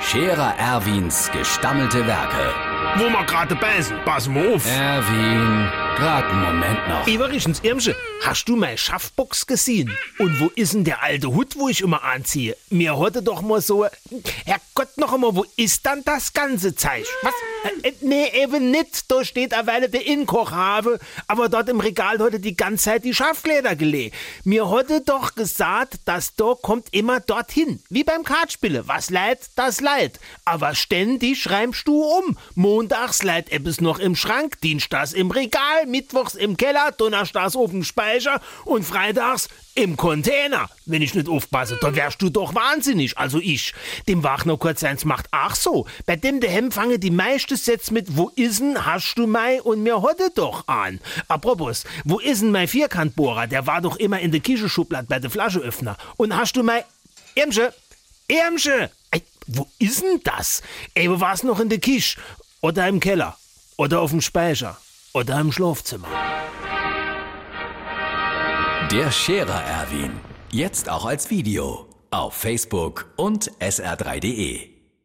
Scherer Erwins gestammelte Werke. wo wir gerade beißen, pass mal auf. Erwin, grad einen Moment noch. Iverichens Irmsche, hast du mein Schaffbox gesehen? Und wo ist denn der alte Hut, wo ich immer anziehe? Mir heute doch mal so, Herrgott noch einmal, wo ist dann das ganze Zeug? Was? Äh, nee, eben nicht. Da steht eine Weile der Inkochhave, aber dort im Regal heute die ganze Zeit die Schafleder gelegt. Mir heute doch gesagt, dass da kommt immer dorthin. Wie beim Kartspiele. Was leid, das leid. Aber ständig schreibst du um. Montags leid etwas noch im Schrank, Dienstags im Regal, Mittwochs im Keller, Donnerstags auf dem Speicher und Freitags im Container. Wenn ich nicht aufpasse, dann wärst du doch wahnsinnig. Also ich. Dem Wagner kurz eins macht. Ach so, bei dem der Hem fange die meiste Sätze mit Wo is'n, hast du mei und mir heute doch an. Apropos, wo is'n mein Vierkantbohrer? Der war doch immer in der Kischeschublade bei der Flascheöffner. Und hast du mei... Irmsche, Irmsche, wo ist denn das? Ey, wo war's noch in der Kisch? Oder im Keller? Oder auf dem Speicher? Oder im Schlafzimmer? Der Scherer Erwin. Jetzt auch als Video. Auf Facebook und sr3.de.